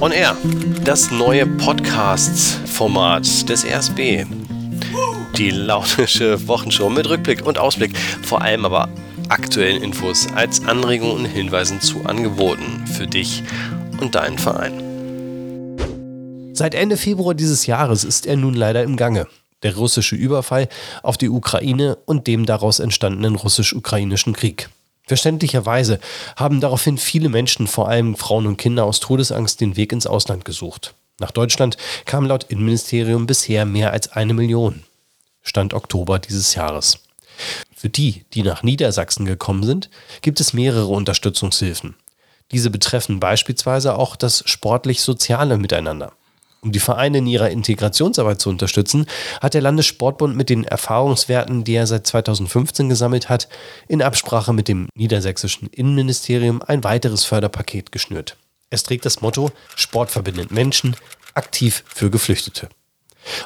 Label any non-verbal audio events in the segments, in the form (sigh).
On Air, das neue Podcast-Format des RSB. Die launische Wochenshow mit Rückblick und Ausblick, vor allem aber aktuellen Infos als Anregungen und Hinweisen zu Angeboten für dich und deinen Verein. Seit Ende Februar dieses Jahres ist er nun leider im Gange. Der russische Überfall auf die Ukraine und dem daraus entstandenen russisch-ukrainischen Krieg. Verständlicherweise haben daraufhin viele Menschen, vor allem Frauen und Kinder aus Todesangst, den Weg ins Ausland gesucht. Nach Deutschland kamen laut Innenministerium bisher mehr als eine Million. Stand Oktober dieses Jahres. Für die, die nach Niedersachsen gekommen sind, gibt es mehrere Unterstützungshilfen. Diese betreffen beispielsweise auch das sportlich-soziale Miteinander. Um die Vereine in ihrer Integrationsarbeit zu unterstützen, hat der Landessportbund mit den Erfahrungswerten, die er seit 2015 gesammelt hat, in Absprache mit dem niedersächsischen Innenministerium ein weiteres Förderpaket geschnürt. Es trägt das Motto Sport verbindet Menschen, aktiv für Geflüchtete.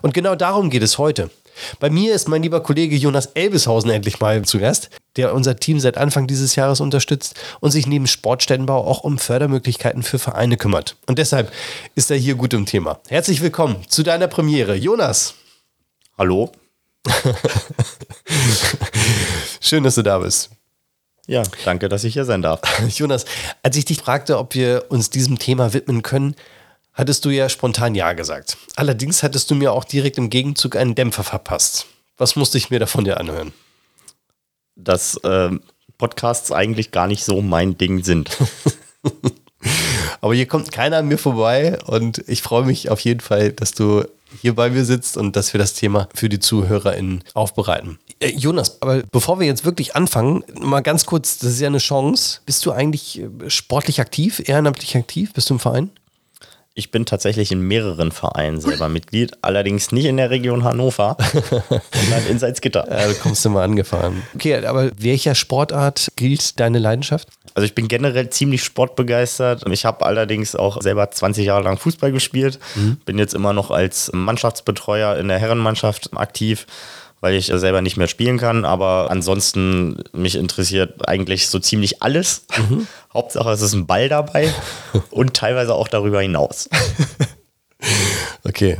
Und genau darum geht es heute. Bei mir ist mein lieber Kollege Jonas Elbeshausen endlich mal zu Gast, der unser Team seit Anfang dieses Jahres unterstützt und sich neben Sportstättenbau auch um Fördermöglichkeiten für Vereine kümmert. Und deshalb ist er hier gut im Thema. Herzlich willkommen zu deiner Premiere, Jonas. Hallo. (laughs) Schön, dass du da bist. Ja, danke, dass ich hier sein darf. (laughs) Jonas, als ich dich fragte, ob wir uns diesem Thema widmen können, hattest du ja spontan Ja gesagt. Allerdings hattest du mir auch direkt im Gegenzug einen Dämpfer verpasst. Was musste ich mir davon dir anhören? Dass äh, Podcasts eigentlich gar nicht so mein Ding sind. (laughs) Aber hier kommt keiner an mir vorbei und ich freue mich auf jeden Fall, dass du hier bei mir sitzt und dass wir das Thema für die ZuhörerInnen aufbereiten. Äh, Jonas, aber bevor wir jetzt wirklich anfangen, mal ganz kurz, das ist ja eine Chance. Bist du eigentlich äh, sportlich aktiv, ehrenamtlich aktiv? Bist du im Verein? Ich bin tatsächlich in mehreren Vereinen selber (laughs) Mitglied, allerdings nicht in der Region Hannover, (laughs) sondern in Salzgitter. Ja, du kommst du mal angefahren. Okay, aber welcher Sportart gilt deine Leidenschaft? Also ich bin generell ziemlich sportbegeistert. Ich habe allerdings auch selber 20 Jahre lang Fußball gespielt. Mhm. Bin jetzt immer noch als Mannschaftsbetreuer in der Herrenmannschaft aktiv weil ich selber nicht mehr spielen kann. Aber ansonsten mich interessiert eigentlich so ziemlich alles. Mhm. (laughs) Hauptsache es ist ein Ball dabei (laughs) und teilweise auch darüber hinaus. (laughs) okay.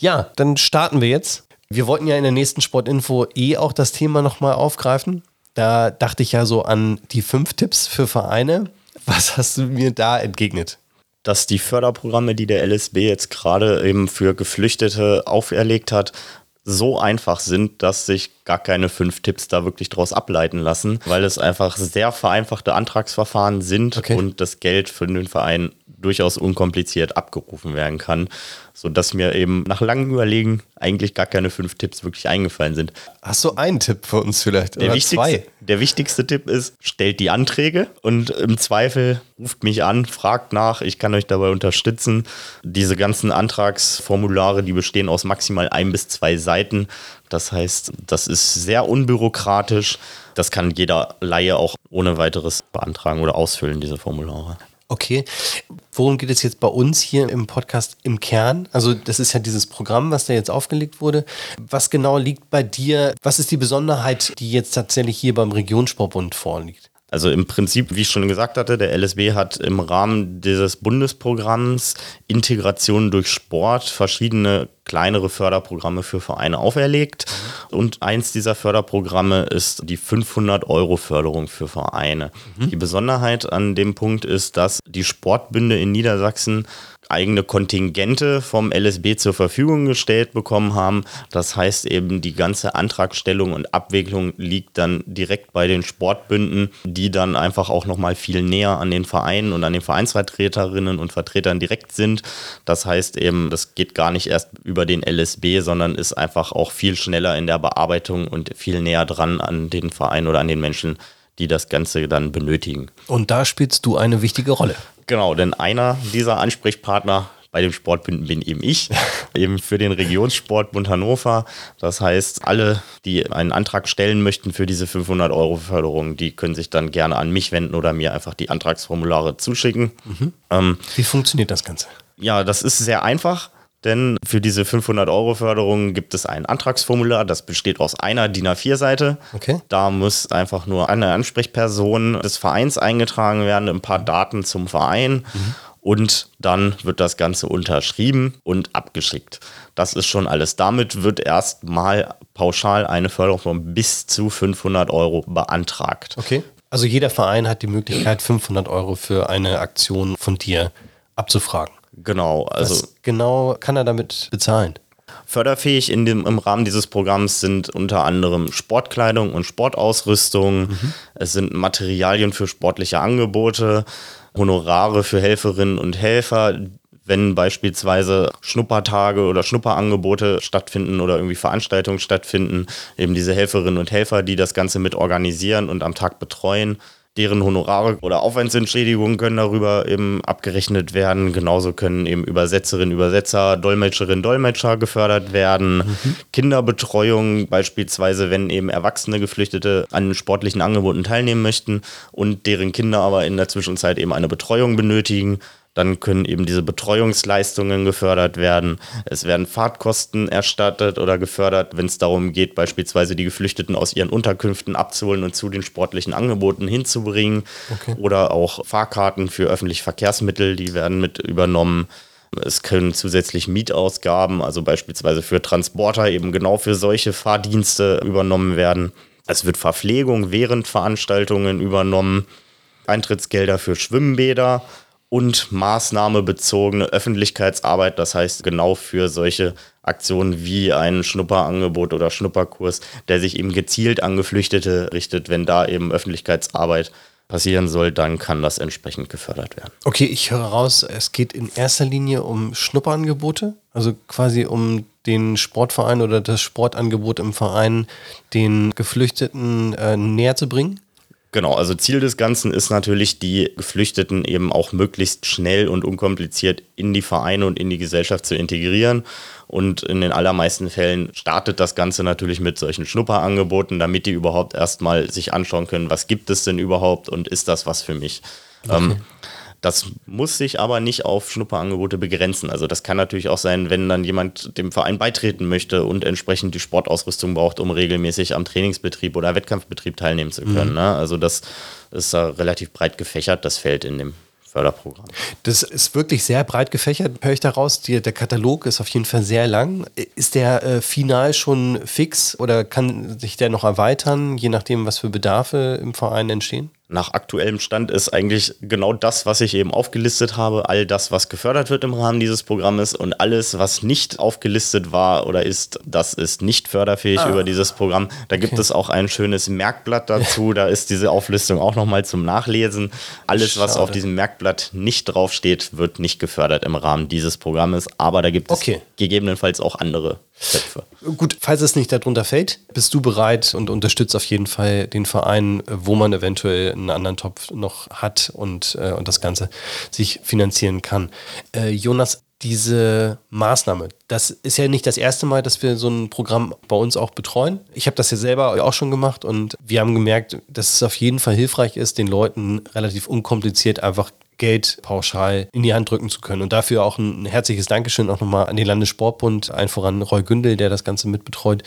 Ja, dann starten wir jetzt. Wir wollten ja in der nächsten Sportinfo eh auch das Thema nochmal aufgreifen. Da dachte ich ja so an die fünf Tipps für Vereine. Was hast du mir da entgegnet? Dass die Förderprogramme, die der LSB jetzt gerade eben für Geflüchtete auferlegt hat, so einfach sind, dass sich gar keine fünf Tipps da wirklich draus ableiten lassen, weil es einfach sehr vereinfachte Antragsverfahren sind okay. und das Geld für den Verein durchaus unkompliziert abgerufen werden kann, sodass mir eben nach langem Überlegen eigentlich gar keine fünf Tipps wirklich eingefallen sind. Hast du einen Tipp für uns vielleicht? Der, wichtigste, der wichtigste Tipp ist, stellt die Anträge und im Zweifel ruft mich an, fragt nach, ich kann euch dabei unterstützen. Diese ganzen Antragsformulare, die bestehen aus maximal ein bis zwei Seiten. Das heißt, das ist sehr unbürokratisch. Das kann jeder Laie auch ohne weiteres beantragen oder ausfüllen, diese Formulare. Okay. Worum geht es jetzt bei uns hier im Podcast im Kern? Also, das ist ja dieses Programm, was da jetzt aufgelegt wurde. Was genau liegt bei dir? Was ist die Besonderheit, die jetzt tatsächlich hier beim Regionssportbund vorliegt? Also im Prinzip, wie ich schon gesagt hatte, der LSB hat im Rahmen dieses Bundesprogramms Integration durch Sport verschiedene kleinere Förderprogramme für Vereine auferlegt. Und eins dieser Förderprogramme ist die 500 Euro Förderung für Vereine. Mhm. Die Besonderheit an dem Punkt ist, dass die Sportbünde in Niedersachsen eigene Kontingente vom LSB zur Verfügung gestellt bekommen haben. Das heißt eben, die ganze Antragstellung und Abwicklung liegt dann direkt bei den Sportbünden, die dann einfach auch nochmal viel näher an den Vereinen und an den Vereinsvertreterinnen und Vertretern direkt sind. Das heißt eben, das geht gar nicht erst über den LSB, sondern ist einfach auch viel schneller in der Bearbeitung und viel näher dran an den Verein oder an den Menschen, die das Ganze dann benötigen. Und da spielst du eine wichtige Rolle. Genau, denn einer dieser Ansprechpartner bei dem Sportbünden bin eben ich, (laughs) eben für den Regionssportbund Hannover. Das heißt, alle, die einen Antrag stellen möchten für diese 500 Euro Förderung, die können sich dann gerne an mich wenden oder mir einfach die Antragsformulare zuschicken. Mhm. Ähm, Wie funktioniert das Ganze? Ja, das ist sehr einfach. Denn für diese 500 Euro Förderung gibt es ein Antragsformular, das besteht aus einer DIN A4-Seite. Okay. Da muss einfach nur eine Ansprechperson des Vereins eingetragen werden, ein paar Daten zum Verein. Mhm. Und dann wird das Ganze unterschrieben und abgeschickt. Das ist schon alles. Damit wird erstmal pauschal eine Förderung von bis zu 500 Euro beantragt. Okay. Also jeder Verein hat die Möglichkeit, 500 Euro für eine Aktion von dir abzufragen. Genau. Also Was genau kann er damit bezahlen? Förderfähig in dem, im Rahmen dieses Programms sind unter anderem Sportkleidung und Sportausrüstung. Mhm. Es sind Materialien für sportliche Angebote, Honorare für Helferinnen und Helfer, wenn beispielsweise Schnuppertage oder Schnupperangebote stattfinden oder irgendwie Veranstaltungen stattfinden, eben diese Helferinnen und Helfer, die das Ganze mit organisieren und am Tag betreuen deren Honorare oder Aufwandsentschädigungen können darüber eben abgerechnet werden. Genauso können eben Übersetzerinnen, Übersetzer, Dolmetscherinnen, Dolmetscher gefördert werden. Mhm. Kinderbetreuung beispielsweise, wenn eben erwachsene Geflüchtete an sportlichen Angeboten teilnehmen möchten und deren Kinder aber in der Zwischenzeit eben eine Betreuung benötigen, dann können eben diese Betreuungsleistungen gefördert werden. Es werden Fahrtkosten erstattet oder gefördert, wenn es darum geht, beispielsweise die Geflüchteten aus ihren Unterkünften abzuholen und zu den sportlichen Angeboten hinzubringen. Okay. Oder auch Fahrkarten für öffentliche Verkehrsmittel, die werden mit übernommen. Es können zusätzlich Mietausgaben, also beispielsweise für Transporter, eben genau für solche Fahrdienste übernommen werden. Es wird Verpflegung während Veranstaltungen übernommen. Eintrittsgelder für Schwimmbäder und maßnahmebezogene Öffentlichkeitsarbeit, das heißt genau für solche Aktionen wie ein Schnupperangebot oder Schnupperkurs, der sich eben gezielt an Geflüchtete richtet, wenn da eben Öffentlichkeitsarbeit passieren soll, dann kann das entsprechend gefördert werden. Okay, ich höre raus, es geht in erster Linie um Schnupperangebote, also quasi um den Sportverein oder das Sportangebot im Verein den Geflüchteten äh, näher zu bringen. Genau, also Ziel des Ganzen ist natürlich, die Geflüchteten eben auch möglichst schnell und unkompliziert in die Vereine und in die Gesellschaft zu integrieren. Und in den allermeisten Fällen startet das Ganze natürlich mit solchen Schnupperangeboten, damit die überhaupt erstmal sich anschauen können, was gibt es denn überhaupt und ist das was für mich. Okay. Ähm, das muss sich aber nicht auf Schnupperangebote begrenzen. Also das kann natürlich auch sein, wenn dann jemand dem Verein beitreten möchte und entsprechend die Sportausrüstung braucht, um regelmäßig am Trainingsbetrieb oder Wettkampfbetrieb teilnehmen zu können. Mhm. Ne? Also das ist da relativ breit gefächert, das Feld in dem Förderprogramm. Das ist wirklich sehr breit gefächert, höre ich daraus. Die, der Katalog ist auf jeden Fall sehr lang. Ist der äh, final schon fix oder kann sich der noch erweitern, je nachdem, was für Bedarfe im Verein entstehen? Nach aktuellem Stand ist eigentlich genau das, was ich eben aufgelistet habe, all das, was gefördert wird im Rahmen dieses Programmes und alles, was nicht aufgelistet war oder ist, das ist nicht förderfähig ah. über dieses Programm. Da okay. gibt es auch ein schönes Merkblatt dazu, da ist diese Auflistung auch nochmal zum Nachlesen. Alles, Schade. was auf diesem Merkblatt nicht draufsteht, wird nicht gefördert im Rahmen dieses Programmes, aber da gibt es okay. gegebenenfalls auch andere Töpfe. Gut, falls es nicht darunter fällt, bist du bereit und unterstützt auf jeden Fall den Verein, wo man eventuell einen anderen Topf noch hat und, äh, und das Ganze sich finanzieren kann. Äh, Jonas, diese Maßnahme, das ist ja nicht das erste Mal, dass wir so ein Programm bei uns auch betreuen. Ich habe das ja selber auch schon gemacht und wir haben gemerkt, dass es auf jeden Fall hilfreich ist, den Leuten relativ unkompliziert einfach Geld pauschal in die Hand drücken zu können. Und dafür auch ein herzliches Dankeschön auch nochmal an den Landessportbund, ein voran Roy Gündel, der das Ganze mitbetreut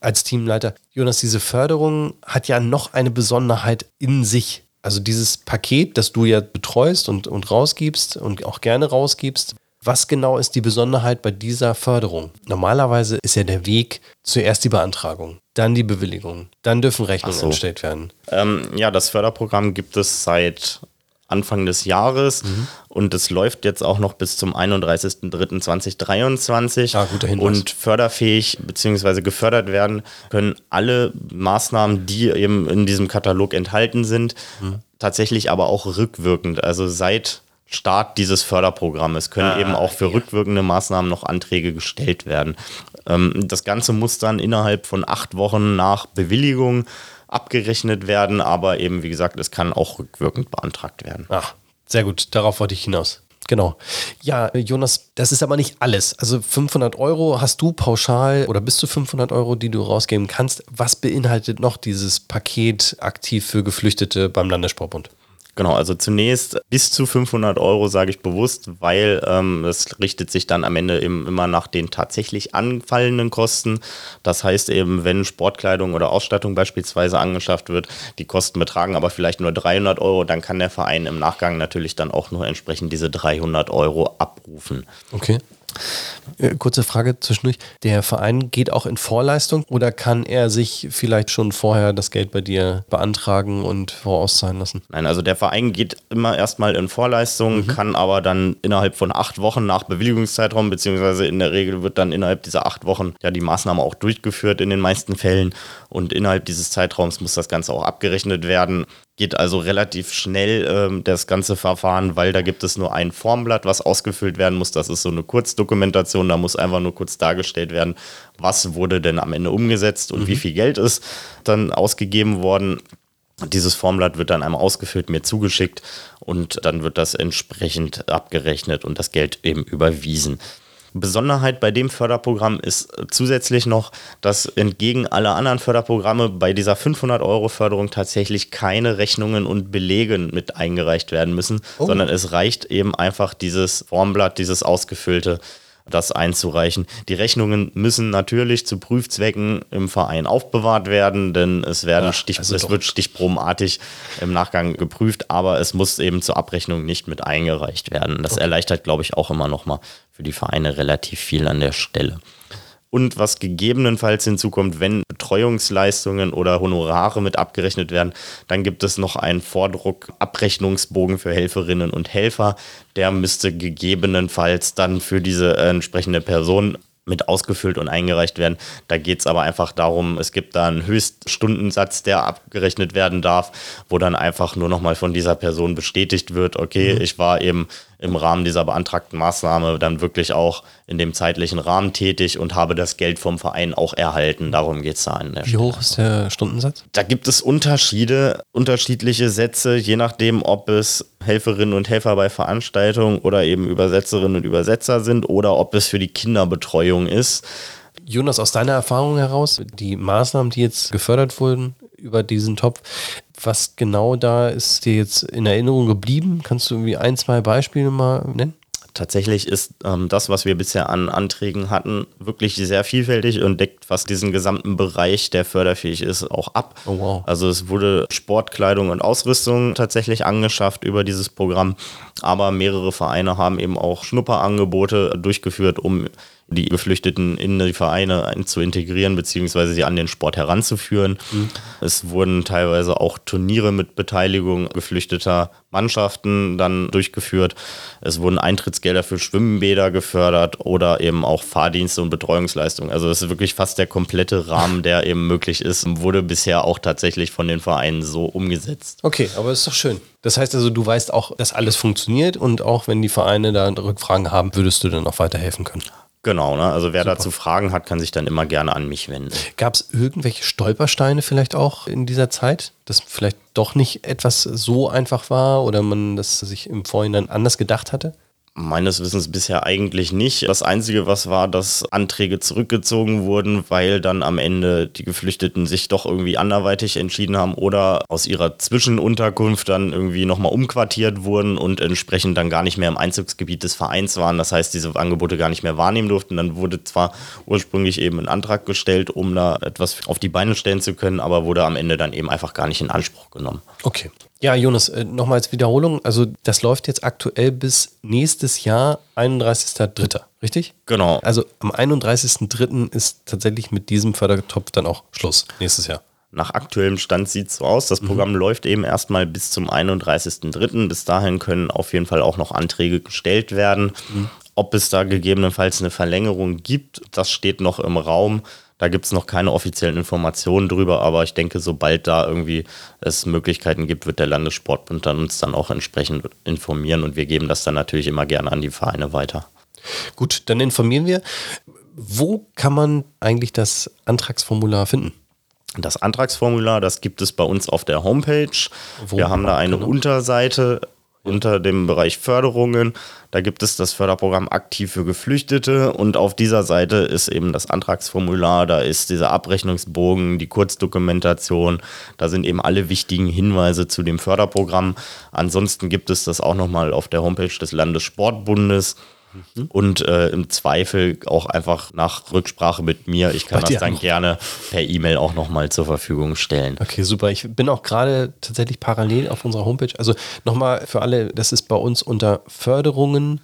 als Teamleiter. Jonas, diese Förderung hat ja noch eine Besonderheit in sich. Also dieses Paket, das du ja betreust und, und rausgibst und auch gerne rausgibst, was genau ist die Besonderheit bei dieser Förderung? Normalerweise ist ja der Weg zuerst die Beantragung, dann die Bewilligung, dann dürfen Rechnungen so. entstellt werden. Ähm, ja, das Förderprogramm gibt es seit Anfang des Jahres mhm. und es läuft jetzt auch noch bis zum 31.03.2023. Ah, guter Hinweis. Und förderfähig bzw. gefördert werden können alle Maßnahmen, die eben in diesem Katalog enthalten sind, mhm. tatsächlich aber auch rückwirkend. Also seit Start dieses Förderprogrammes können ah, eben auch für ja. rückwirkende Maßnahmen noch Anträge gestellt werden. Ähm, das Ganze muss dann innerhalb von acht Wochen nach Bewilligung abgerechnet werden, aber eben, wie gesagt, es kann auch rückwirkend beantragt werden. Ach, sehr gut, darauf wollte ich hinaus. Genau. Ja, Jonas, das ist aber nicht alles. Also 500 Euro hast du pauschal oder bis zu 500 Euro, die du rausgeben kannst. Was beinhaltet noch dieses Paket aktiv für Geflüchtete beim Landessportbund? Genau, also zunächst bis zu 500 Euro sage ich bewusst, weil ähm, richtet sich dann am Ende eben immer nach den tatsächlich anfallenden Kosten. Das heißt eben, wenn Sportkleidung oder Ausstattung beispielsweise angeschafft wird, die Kosten betragen aber vielleicht nur 300 Euro, dann kann der Verein im Nachgang natürlich dann auch nur entsprechend diese 300 Euro abrufen. Okay. Äh, kurze Frage zwischendurch. Der Verein geht auch in Vorleistung oder kann er sich vielleicht schon vorher das Geld bei dir beantragen und vorauszahlen lassen? Nein, also der Verein geht immer erstmal in Vorleistung, mhm. kann aber dann innerhalb von acht Wochen nach Bewilligungszeitraum, beziehungsweise in der Regel wird dann innerhalb dieser acht Wochen ja die Maßnahme auch durchgeführt in den meisten Fällen und innerhalb dieses Zeitraums muss das Ganze auch abgerechnet werden geht also relativ schnell ähm, das ganze Verfahren, weil da gibt es nur ein Formblatt, was ausgefüllt werden muss. Das ist so eine Kurzdokumentation, da muss einfach nur kurz dargestellt werden, was wurde denn am Ende umgesetzt und mhm. wie viel Geld ist dann ausgegeben worden. Dieses Formblatt wird dann einmal ausgefüllt, mir zugeschickt und dann wird das entsprechend abgerechnet und das Geld eben überwiesen. Besonderheit bei dem Förderprogramm ist zusätzlich noch, dass entgegen aller anderen Förderprogramme bei dieser 500 Euro Förderung tatsächlich keine Rechnungen und Belege mit eingereicht werden müssen, oh. sondern es reicht eben einfach dieses Formblatt, dieses ausgefüllte das einzureichen. Die Rechnungen müssen natürlich zu Prüfzwecken im Verein aufbewahrt werden, denn es, werden ja, Stich, also es wird stichprobenartig im Nachgang geprüft, aber es muss eben zur Abrechnung nicht mit eingereicht werden. Das okay. erleichtert, glaube ich, auch immer nochmal für die Vereine relativ viel an der Stelle und was gegebenenfalls hinzukommt, wenn Betreuungsleistungen oder Honorare mit abgerechnet werden, dann gibt es noch einen Vordruck-Abrechnungsbogen für Helferinnen und Helfer. Der müsste gegebenenfalls dann für diese äh, entsprechende Person mit ausgefüllt und eingereicht werden. Da geht es aber einfach darum, es gibt da einen Höchststundensatz, der abgerechnet werden darf, wo dann einfach nur nochmal von dieser Person bestätigt wird, okay, mhm. ich war eben im Rahmen dieser beantragten Maßnahme dann wirklich auch in dem zeitlichen Rahmen tätig und habe das Geld vom Verein auch erhalten. Darum geht es da an der Wie Stelle. hoch ist der Stundensatz? Da gibt es Unterschiede, unterschiedliche Sätze, je nachdem, ob es Helferinnen und Helfer bei Veranstaltungen oder eben Übersetzerinnen und Übersetzer sind oder ob es für die Kinderbetreuung ist. Jonas, aus deiner Erfahrung heraus, die Maßnahmen, die jetzt gefördert wurden über diesen Topf, was genau da ist dir jetzt in Erinnerung geblieben? Kannst du irgendwie ein, zwei Beispiele mal nennen? Tatsächlich ist ähm, das, was wir bisher an Anträgen hatten, wirklich sehr vielfältig und deckt fast diesen gesamten Bereich, der förderfähig ist, auch ab. Oh, wow. Also es wurde Sportkleidung und Ausrüstung tatsächlich angeschafft über dieses Programm, aber mehrere Vereine haben eben auch Schnupperangebote durchgeführt, um die Geflüchteten in die Vereine zu integrieren, beziehungsweise sie an den Sport heranzuführen. Mhm. Es wurden teilweise auch Turniere mit Beteiligung geflüchteter Mannschaften dann durchgeführt. Es wurden Eintrittsgelder für Schwimmbäder gefördert oder eben auch Fahrdienste und Betreuungsleistungen. Also es ist wirklich fast der komplette Rahmen, der eben möglich ist, wurde bisher auch tatsächlich von den Vereinen so umgesetzt. Okay, aber ist doch schön. Das heißt also, du weißt auch, dass alles funktioniert und auch wenn die Vereine da Rückfragen haben, würdest du dann auch weiterhelfen können. Genau, ne? also wer Super. dazu Fragen hat, kann sich dann immer gerne an mich wenden. Gab es irgendwelche Stolpersteine vielleicht auch in dieser Zeit, dass vielleicht doch nicht etwas so einfach war oder man das sich im Vorhinein anders gedacht hatte? Meines Wissens bisher eigentlich nicht. Das Einzige, was war, dass Anträge zurückgezogen wurden, weil dann am Ende die Geflüchteten sich doch irgendwie anderweitig entschieden haben oder aus ihrer Zwischenunterkunft dann irgendwie nochmal umquartiert wurden und entsprechend dann gar nicht mehr im Einzugsgebiet des Vereins waren. Das heißt, diese Angebote gar nicht mehr wahrnehmen durften. Dann wurde zwar ursprünglich eben ein Antrag gestellt, um da etwas auf die Beine stellen zu können, aber wurde am Ende dann eben einfach gar nicht in Anspruch genommen. Okay. Ja, Jonas, äh, nochmal als Wiederholung. Also, das läuft jetzt aktuell bis nächstes Jahr, 31.03., richtig? Genau. Also, am 31.03. ist tatsächlich mit diesem Fördertopf dann auch Schluss, nächstes Jahr. Nach aktuellem Stand sieht es so aus. Das mhm. Programm mhm. läuft eben erstmal bis zum 31.03. Bis dahin können auf jeden Fall auch noch Anträge gestellt werden. Mhm. Ob es da gegebenenfalls eine Verlängerung gibt, das steht noch im Raum. Da gibt es noch keine offiziellen Informationen drüber, aber ich denke, sobald da irgendwie es Möglichkeiten gibt, wird der Landessportbund dann uns dann auch entsprechend informieren und wir geben das dann natürlich immer gerne an die Vereine weiter. Gut, dann informieren wir. Wo kann man eigentlich das Antragsformular finden? Das Antragsformular, das gibt es bei uns auf der Homepage. Wo wir haben da eine genau? Unterseite unter dem Bereich Förderungen. Da gibt es das Förderprogramm Aktiv für Geflüchtete und auf dieser Seite ist eben das Antragsformular, da ist dieser Abrechnungsbogen, die Kurzdokumentation, da sind eben alle wichtigen Hinweise zu dem Förderprogramm. Ansonsten gibt es das auch nochmal auf der Homepage des Landessportbundes. Mhm. Und äh, im Zweifel auch einfach nach Rücksprache mit mir. Ich kann das dann gerne per E-Mail auch nochmal zur Verfügung stellen. Okay, super. Ich bin auch gerade tatsächlich parallel auf unserer Homepage. Also nochmal für alle, das ist bei uns unter Förderungen.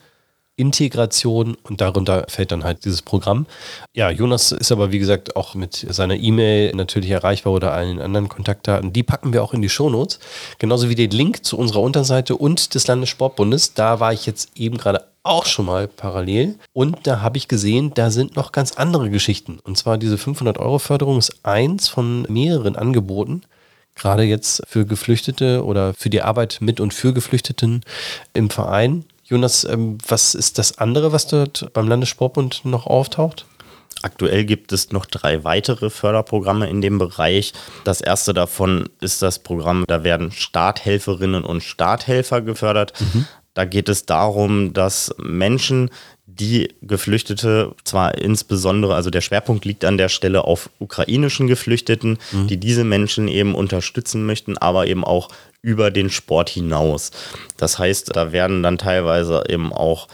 Integration und darunter fällt dann halt dieses Programm. Ja, Jonas ist aber wie gesagt auch mit seiner E-Mail natürlich erreichbar oder allen anderen Kontaktdaten. Die packen wir auch in die Shownotes. Genauso wie den Link zu unserer Unterseite und des Landessportbundes. Da war ich jetzt eben gerade auch schon mal parallel. Und da habe ich gesehen, da sind noch ganz andere Geschichten. Und zwar diese 500 Euro Förderung ist eins von mehreren Angeboten. Gerade jetzt für Geflüchtete oder für die Arbeit mit und für Geflüchteten im Verein. Jonas, ähm, was ist das andere, was dort beim Landessportbund noch auftaucht? Aktuell gibt es noch drei weitere Förderprogramme in dem Bereich. Das erste davon ist das Programm, da werden Starthelferinnen und Starthelfer gefördert. Mhm. Da geht es darum, dass Menschen, die Geflüchtete, zwar insbesondere, also der Schwerpunkt liegt an der Stelle auf ukrainischen Geflüchteten, mhm. die diese Menschen eben unterstützen möchten, aber eben auch über den Sport hinaus. Das heißt, da werden dann teilweise eben auch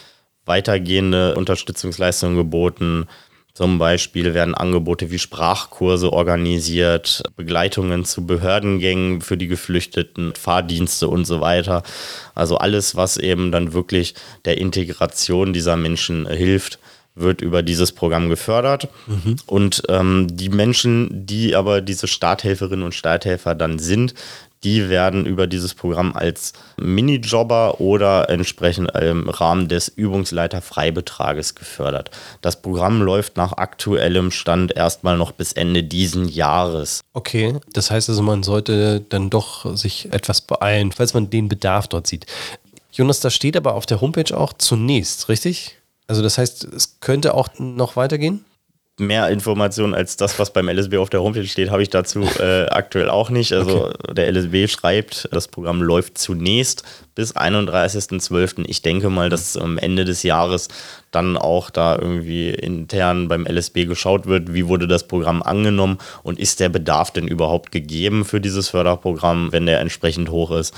weitergehende Unterstützungsleistungen geboten, zum Beispiel werden Angebote wie Sprachkurse organisiert, Begleitungen zu Behördengängen für die Geflüchteten, Fahrdienste und so weiter. Also alles, was eben dann wirklich der Integration dieser Menschen hilft, wird über dieses Programm gefördert. Mhm. Und ähm, die Menschen, die aber diese Starthelferinnen und Starthelfer dann sind, die werden über dieses Programm als Minijobber oder entsprechend im Rahmen des Übungsleiter-Freibetrages gefördert. Das Programm läuft nach aktuellem Stand erstmal noch bis Ende diesen Jahres. Okay, das heißt also, man sollte dann doch sich etwas beeilen, falls man den Bedarf dort sieht. Jonas, da steht aber auf der Homepage auch zunächst, richtig? Also das heißt, es könnte auch noch weitergehen? mehr Informationen als das, was beim LSB auf der Homepage steht, habe ich dazu äh, aktuell auch nicht. Also okay. der LSB schreibt, das Programm läuft zunächst bis 31.12. Ich denke mal, dass am Ende des Jahres dann auch da irgendwie intern beim LSB geschaut wird, wie wurde das Programm angenommen und ist der Bedarf denn überhaupt gegeben für dieses Förderprogramm, wenn der entsprechend hoch ist.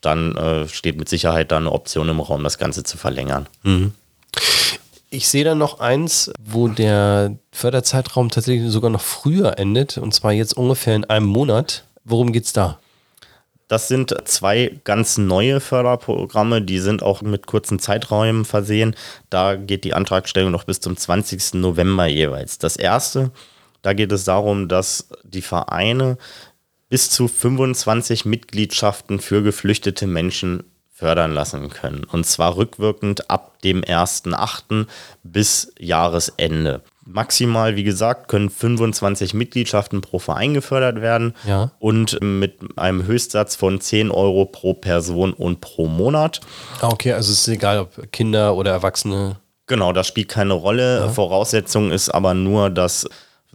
Dann äh, steht mit Sicherheit da eine Option im Raum, das Ganze zu verlängern. Mhm. Ich sehe da noch eins, wo der Förderzeitraum tatsächlich sogar noch früher endet, und zwar jetzt ungefähr in einem Monat. Worum geht es da? Das sind zwei ganz neue Förderprogramme, die sind auch mit kurzen Zeiträumen versehen. Da geht die Antragstellung noch bis zum 20. November jeweils. Das erste, da geht es darum, dass die Vereine bis zu 25 Mitgliedschaften für geflüchtete Menschen fördern lassen können. Und zwar rückwirkend ab dem 1.8. bis Jahresende. Maximal, wie gesagt, können 25 Mitgliedschaften pro Verein gefördert werden ja. und mit einem Höchstsatz von 10 Euro pro Person und pro Monat. Ah, okay, also es ist egal, ob Kinder oder Erwachsene. Genau, das spielt keine Rolle. Ja. Voraussetzung ist aber nur, dass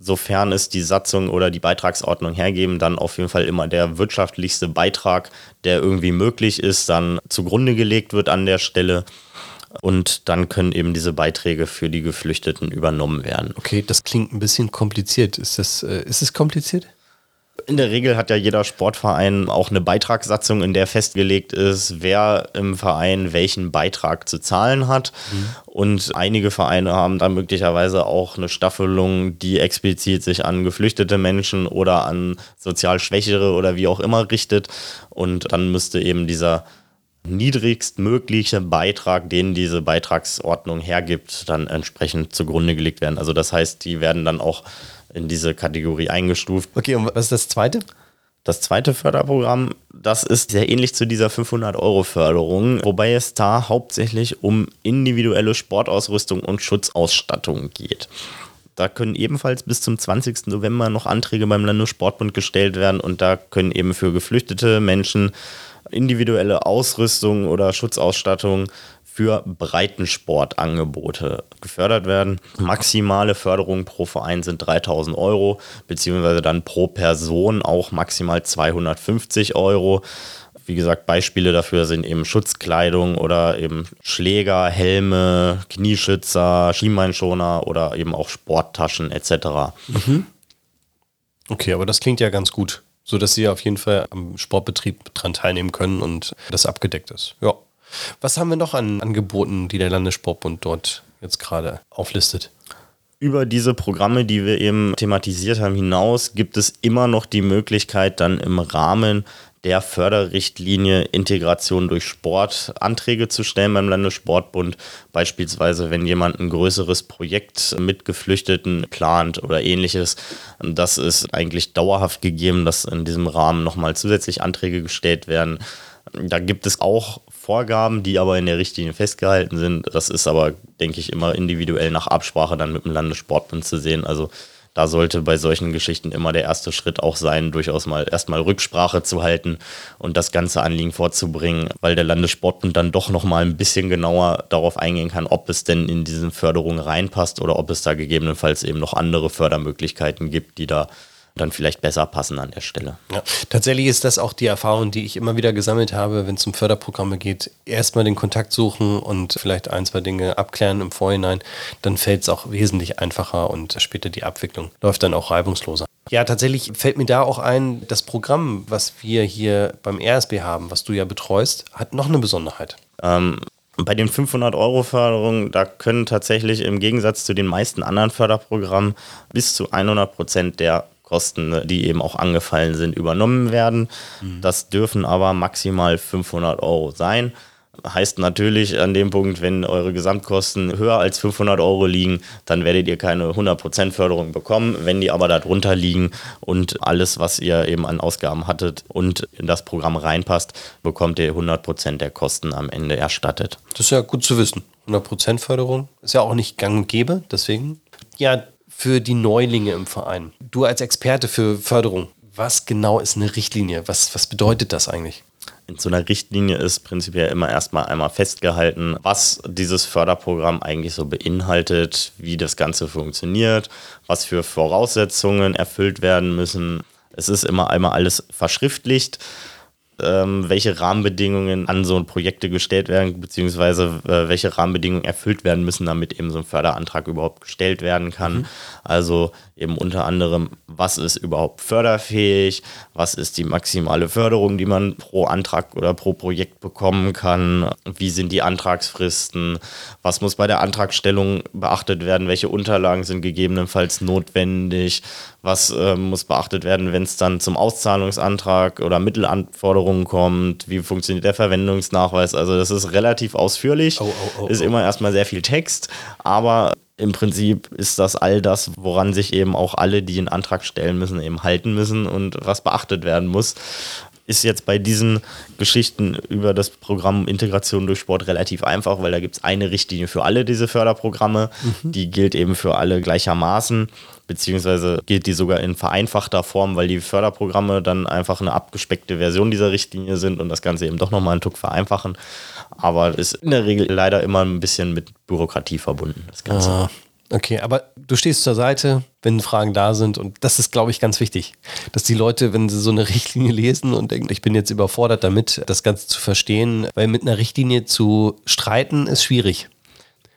sofern es die Satzung oder die Beitragsordnung hergeben, dann auf jeden Fall immer der wirtschaftlichste Beitrag, der irgendwie möglich ist, dann zugrunde gelegt wird an der Stelle. Und dann können eben diese Beiträge für die Geflüchteten übernommen werden. Okay, das klingt ein bisschen kompliziert. Ist, das, äh, ist es kompliziert? In der Regel hat ja jeder Sportverein auch eine Beitragssatzung, in der festgelegt ist, wer im Verein welchen Beitrag zu zahlen hat. Mhm. Und einige Vereine haben dann möglicherweise auch eine Staffelung, die explizit sich an geflüchtete Menschen oder an sozial Schwächere oder wie auch immer richtet. Und dann müsste eben dieser niedrigstmögliche Beitrag, den diese Beitragsordnung hergibt, dann entsprechend zugrunde gelegt werden. Also das heißt, die werden dann auch in diese Kategorie eingestuft. Okay, und was ist das zweite? Das zweite Förderprogramm, das ist sehr ähnlich zu dieser 500-Euro-Förderung, wobei es da hauptsächlich um individuelle Sportausrüstung und Schutzausstattung geht. Da können ebenfalls bis zum 20. November noch Anträge beim Landessportbund gestellt werden und da können eben für geflüchtete Menschen individuelle Ausrüstung oder Schutzausstattung für Breitensportangebote gefördert werden. Maximale Förderung pro Verein sind 3000 Euro, beziehungsweise dann pro Person auch maximal 250 Euro. Wie gesagt, Beispiele dafür sind eben Schutzkleidung oder eben Schläger, Helme, Knieschützer, Schienbeinschoner oder eben auch Sporttaschen etc. Okay, aber das klingt ja ganz gut, so dass Sie auf jeden Fall am Sportbetrieb dran teilnehmen können und das abgedeckt ist. Ja. Was haben wir noch an Angeboten, die der Landessportbund dort jetzt gerade auflistet? Über diese Programme, die wir eben thematisiert haben, hinaus gibt es immer noch die Möglichkeit, dann im Rahmen der Förderrichtlinie Integration durch Sport Anträge zu stellen beim Landessportbund. Beispielsweise, wenn jemand ein größeres Projekt mit Geflüchteten plant oder ähnliches. Das ist eigentlich dauerhaft gegeben, dass in diesem Rahmen nochmal zusätzlich Anträge gestellt werden. Da gibt es auch Vorgaben, die aber in der Richtlinie festgehalten sind. Das ist aber, denke ich, immer individuell nach Absprache dann mit dem Landessportbund zu sehen. Also da sollte bei solchen Geschichten immer der erste Schritt auch sein, durchaus mal erstmal Rücksprache zu halten und das ganze Anliegen vorzubringen, weil der Landessportbund dann doch nochmal ein bisschen genauer darauf eingehen kann, ob es denn in diese Förderung reinpasst oder ob es da gegebenenfalls eben noch andere Fördermöglichkeiten gibt, die da dann vielleicht besser passen an der Stelle. Ja, tatsächlich ist das auch die Erfahrung, die ich immer wieder gesammelt habe, wenn es um Förderprogramme geht. Erstmal den Kontakt suchen und vielleicht ein, zwei Dinge abklären im Vorhinein. Dann fällt es auch wesentlich einfacher und später die Abwicklung läuft dann auch reibungsloser. Ja, tatsächlich fällt mir da auch ein, das Programm, was wir hier beim RSB haben, was du ja betreust, hat noch eine Besonderheit. Ähm, bei den 500-Euro-Förderungen, da können tatsächlich im Gegensatz zu den meisten anderen Förderprogrammen bis zu 100 Prozent der Kosten, die eben auch angefallen sind, übernommen werden. Mhm. Das dürfen aber maximal 500 Euro sein. Heißt natürlich an dem Punkt, wenn eure Gesamtkosten höher als 500 Euro liegen, dann werdet ihr keine 100% Förderung bekommen. Wenn die aber darunter liegen und alles, was ihr eben an Ausgaben hattet und in das Programm reinpasst, bekommt ihr 100% der Kosten am Ende erstattet. Das ist ja gut zu wissen. 100% Förderung ist ja auch nicht gang und gäbe, deswegen. Ja, für die Neulinge im Verein. Du als Experte für Förderung, was genau ist eine Richtlinie? Was, was bedeutet das eigentlich? In so einer Richtlinie ist prinzipiell immer erstmal einmal festgehalten, was dieses Förderprogramm eigentlich so beinhaltet, wie das Ganze funktioniert, was für Voraussetzungen erfüllt werden müssen. Es ist immer einmal alles verschriftlicht ähm, welche Rahmenbedingungen an so Projekte gestellt werden, beziehungsweise äh, welche Rahmenbedingungen erfüllt werden müssen, damit eben so ein Förderantrag überhaupt gestellt werden kann. Mhm. Also eben unter anderem, was ist überhaupt förderfähig, was ist die maximale Förderung, die man pro Antrag oder pro Projekt bekommen kann, wie sind die Antragsfristen, was muss bei der Antragstellung beachtet werden, welche Unterlagen sind gegebenenfalls notwendig, was äh, muss beachtet werden, wenn es dann zum Auszahlungsantrag oder Mittelanforderungen kommt, wie funktioniert der Verwendungsnachweis. Also das ist relativ ausführlich, oh, oh, oh, ist immer erstmal sehr viel Text, aber im Prinzip ist das all das, woran sich eben auch alle, die einen Antrag stellen müssen, eben halten müssen und was beachtet werden muss. Ist jetzt bei diesen Geschichten über das Programm Integration durch Sport relativ einfach, weil da gibt es eine Richtlinie für alle diese Förderprogramme. Mhm. Die gilt eben für alle gleichermaßen, beziehungsweise gilt die sogar in vereinfachter Form, weil die Förderprogramme dann einfach eine abgespeckte Version dieser Richtlinie sind und das Ganze eben doch nochmal einen Tuck vereinfachen aber ist in der Regel leider immer ein bisschen mit Bürokratie verbunden, das Ganze. Ah, okay, aber du stehst zur Seite, wenn Fragen da sind und das ist, glaube ich, ganz wichtig, dass die Leute, wenn sie so eine Richtlinie lesen und denken, ich bin jetzt überfordert damit, das Ganze zu verstehen, weil mit einer Richtlinie zu streiten ist schwierig.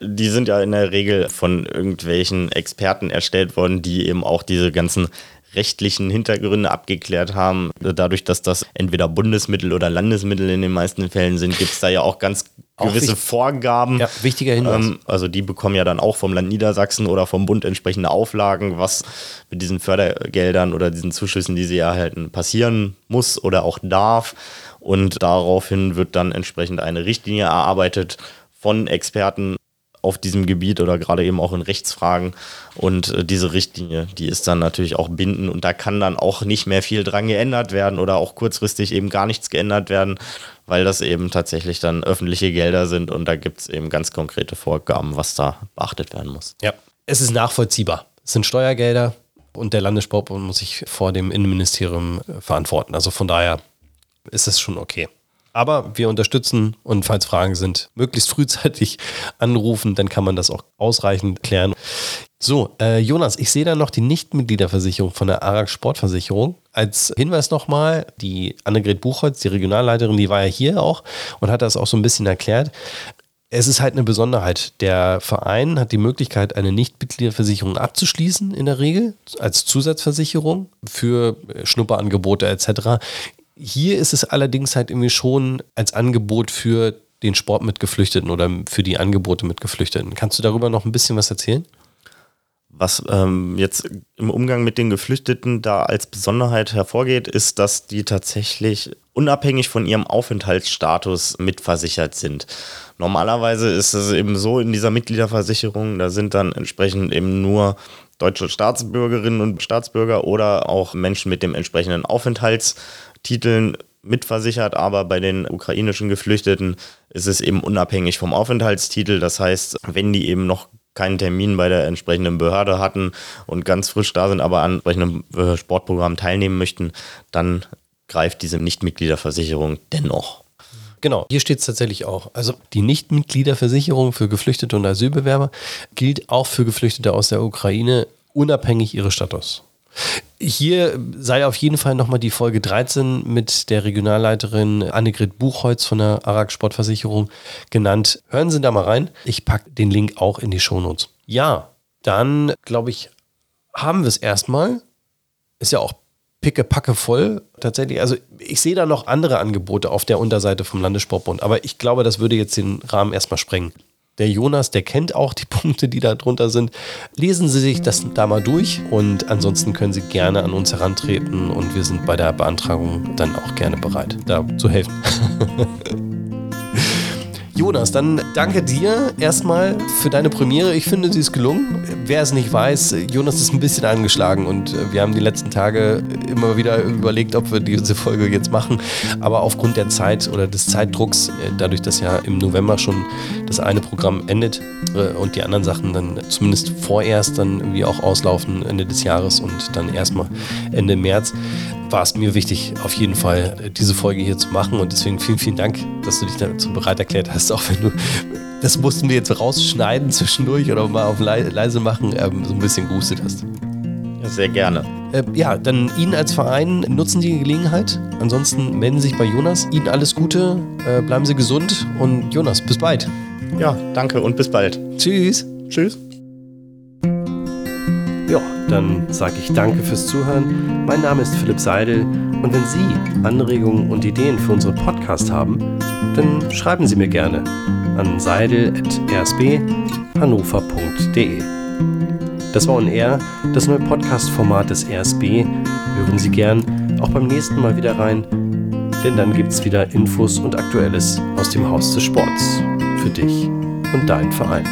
Die sind ja in der Regel von irgendwelchen Experten erstellt worden, die eben auch diese ganzen rechtlichen Hintergründe abgeklärt haben. Dadurch, dass das entweder Bundesmittel oder Landesmittel in den meisten Fällen sind, gibt es da ja auch ganz gewisse wichtig. Vorgaben. Ja, wichtiger Hinweis. Ähm, also die bekommen ja dann auch vom Land Niedersachsen oder vom Bund entsprechende Auflagen, was mit diesen Fördergeldern oder diesen Zuschüssen, die sie erhalten, passieren muss oder auch darf. Und daraufhin wird dann entsprechend eine Richtlinie erarbeitet von Experten auf diesem Gebiet oder gerade eben auch in Rechtsfragen. Und äh, diese Richtlinie, die ist dann natürlich auch bindend und da kann dann auch nicht mehr viel dran geändert werden oder auch kurzfristig eben gar nichts geändert werden, weil das eben tatsächlich dann öffentliche Gelder sind und da gibt es eben ganz konkrete Vorgaben, was da beachtet werden muss. Ja, es ist nachvollziehbar. Es sind Steuergelder und der Landessportbund muss sich vor dem Innenministerium verantworten. Also von daher ist es schon okay. Aber wir unterstützen und falls Fragen sind, möglichst frühzeitig (laughs) anrufen, dann kann man das auch ausreichend klären. So, äh, Jonas, ich sehe da noch die Nichtmitgliederversicherung von der ARAG Sportversicherung. Als Hinweis nochmal, die Annegret Buchholz, die Regionalleiterin, die war ja hier auch und hat das auch so ein bisschen erklärt. Es ist halt eine Besonderheit. Der Verein hat die Möglichkeit, eine Nichtmitgliederversicherung abzuschließen, in der Regel, als Zusatzversicherung für Schnupperangebote etc. Hier ist es allerdings halt irgendwie schon als Angebot für den Sport mit Geflüchteten oder für die Angebote mit Geflüchteten. Kannst du darüber noch ein bisschen was erzählen? Was ähm, jetzt im Umgang mit den Geflüchteten da als Besonderheit hervorgeht, ist, dass die tatsächlich unabhängig von ihrem Aufenthaltsstatus mitversichert sind. Normalerweise ist es eben so in dieser Mitgliederversicherung, da sind dann entsprechend eben nur deutsche Staatsbürgerinnen und Staatsbürger oder auch Menschen mit dem entsprechenden Aufenthaltstiteln mitversichert, aber bei den ukrainischen Geflüchteten ist es eben unabhängig vom Aufenthaltstitel. Das heißt, wenn die eben noch keinen Termin bei der entsprechenden Behörde hatten und ganz frisch da sind, aber an entsprechendem äh, Sportprogramm teilnehmen möchten, dann greift diese Nichtmitgliederversicherung dennoch. Genau, hier steht es tatsächlich auch. Also die Nichtmitgliederversicherung für Geflüchtete und Asylbewerber gilt auch für Geflüchtete aus der Ukraine, unabhängig ihres Status. Hier sei auf jeden Fall nochmal die Folge 13 mit der Regionalleiterin Annegret Buchholz von der Arak Sportversicherung genannt. Hören Sie da mal rein. Ich packe den Link auch in die Shownotes. Ja, dann glaube ich, haben wir es erstmal. Ist ja auch pickepacke voll tatsächlich. Also ich sehe da noch andere Angebote auf der Unterseite vom Landessportbund, aber ich glaube, das würde jetzt den Rahmen erstmal sprengen. Der Jonas, der kennt auch die (laughs) Punkte, die da drunter sind. Lesen Sie sich das da mal durch und ansonsten können Sie gerne an uns herantreten und wir sind bei der Beantragung dann auch gerne bereit, da zu helfen. (laughs) Jonas, dann danke dir erstmal für deine Premiere. Ich finde, sie ist gelungen. Wer es nicht weiß, Jonas ist ein bisschen angeschlagen und wir haben die letzten Tage immer wieder überlegt, ob wir diese Folge jetzt machen. Aber aufgrund der Zeit oder des Zeitdrucks, dadurch, dass ja im November schon das eine Programm endet äh, und die anderen Sachen dann zumindest vorerst dann irgendwie auch auslaufen Ende des Jahres und dann erstmal Ende März, war es mir wichtig, auf jeden Fall diese Folge hier zu machen. Und deswegen vielen, vielen Dank, dass du dich dazu bereit erklärt hast, (laughs) auch wenn du, das mussten wir jetzt rausschneiden zwischendurch oder mal auf leise machen, ähm, so ein bisschen gehustet hast. Ja, sehr gerne. Äh, ja, dann Ihnen als Verein nutzen Sie die Gelegenheit. Ansonsten melden Sie sich bei Jonas. Ihnen alles Gute, äh, bleiben Sie gesund und Jonas, bis bald. Ja, danke und bis bald. Tschüss. Tschüss. Ja, dann sage ich danke fürs Zuhören. Mein Name ist Philipp Seidel und wenn Sie Anregungen und Ideen für unseren Podcast haben, dann schreiben Sie mir gerne an seidel.rsb.hannover.de. Das war On Air, das neue Podcast-Format des RSB. Hören Sie gern auch beim nächsten Mal wieder rein, denn dann gibt es wieder Infos und Aktuelles aus dem Haus des Sports für dich und deinen Verein.